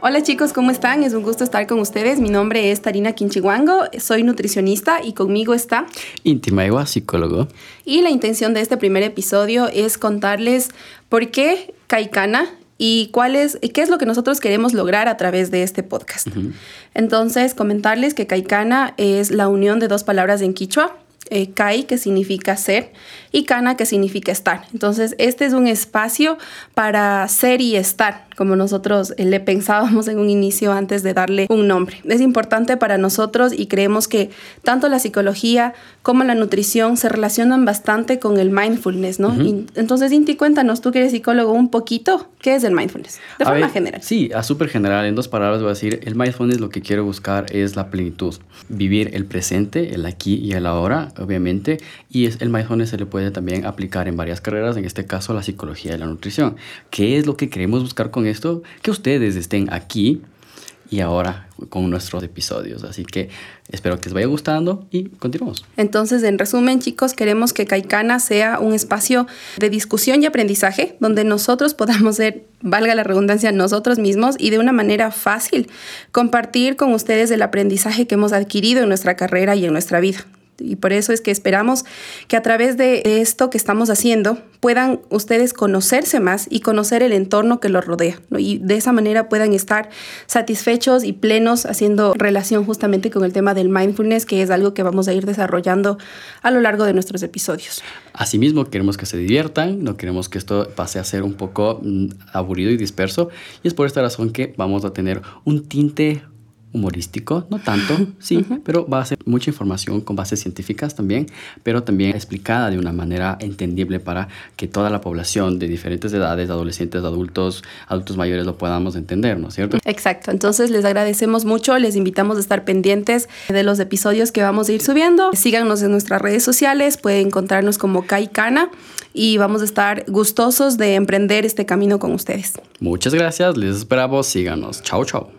Hola chicos, ¿cómo están? Es un gusto estar con ustedes. Mi nombre es Tarina Quinchihuango, soy nutricionista y conmigo está Intimaigua, psicólogo. Y la intención de este primer episodio es contarles por qué Caicana y cuál es, qué es lo que nosotros queremos lograr a través de este podcast. Entonces, comentarles que Caicana es la unión de dos palabras en quichua, eh, Kai, que significa ser, y Kana, que significa estar. Entonces, este es un espacio para ser y estar, como nosotros eh, le pensábamos en un inicio antes de darle un nombre. Es importante para nosotros y creemos que tanto la psicología como la nutrición se relacionan bastante con el mindfulness, ¿no? entonces, Inti, cuéntanos, tú que eres psicólogo, un poquito, ¿qué es el mindfulness? De forma general. Sí, a súper general, en dos palabras voy a decir, el mindfulness lo que quiero buscar es la plenitud, vivir el presente, el aquí y el ahora, obviamente, y es, el mindfulness se le puede también aplicar en varias carreras, en este caso la psicología y la nutrición. ¿Qué es lo que queremos buscar con esto? Que ustedes estén aquí y ahora con nuestros episodios. Así que espero que les vaya gustando y continuamos. Entonces, en resumen, chicos, queremos que Caicana sea un espacio de discusión y aprendizaje donde nosotros podamos ser, valga la redundancia, nosotros mismos y de una manera fácil compartir con ustedes el aprendizaje que hemos adquirido en nuestra carrera y en nuestra vida. Y por eso es que esperamos que a través de esto que estamos haciendo puedan ustedes conocerse más y conocer el entorno que los rodea. Y de esa manera puedan estar satisfechos y plenos haciendo relación justamente con el tema del mindfulness, que es algo que vamos a ir desarrollando a lo largo de nuestros episodios. Asimismo, queremos que se diviertan, no queremos que esto pase a ser un poco mm, aburrido y disperso. Y es por esta razón que vamos a tener un tinte humorístico, no tanto, sí, pero va a ser mucha información con bases científicas también, pero también explicada de una manera entendible para que toda la población de diferentes edades, adolescentes, adultos, adultos mayores lo podamos entender, ¿no es cierto? Exacto, entonces les agradecemos mucho, les invitamos a estar pendientes de los episodios que vamos a ir subiendo, síganos en nuestras redes sociales, pueden encontrarnos como Caicana y vamos a estar gustosos de emprender este camino con ustedes. Muchas gracias, les esperamos, síganos, chao, chao.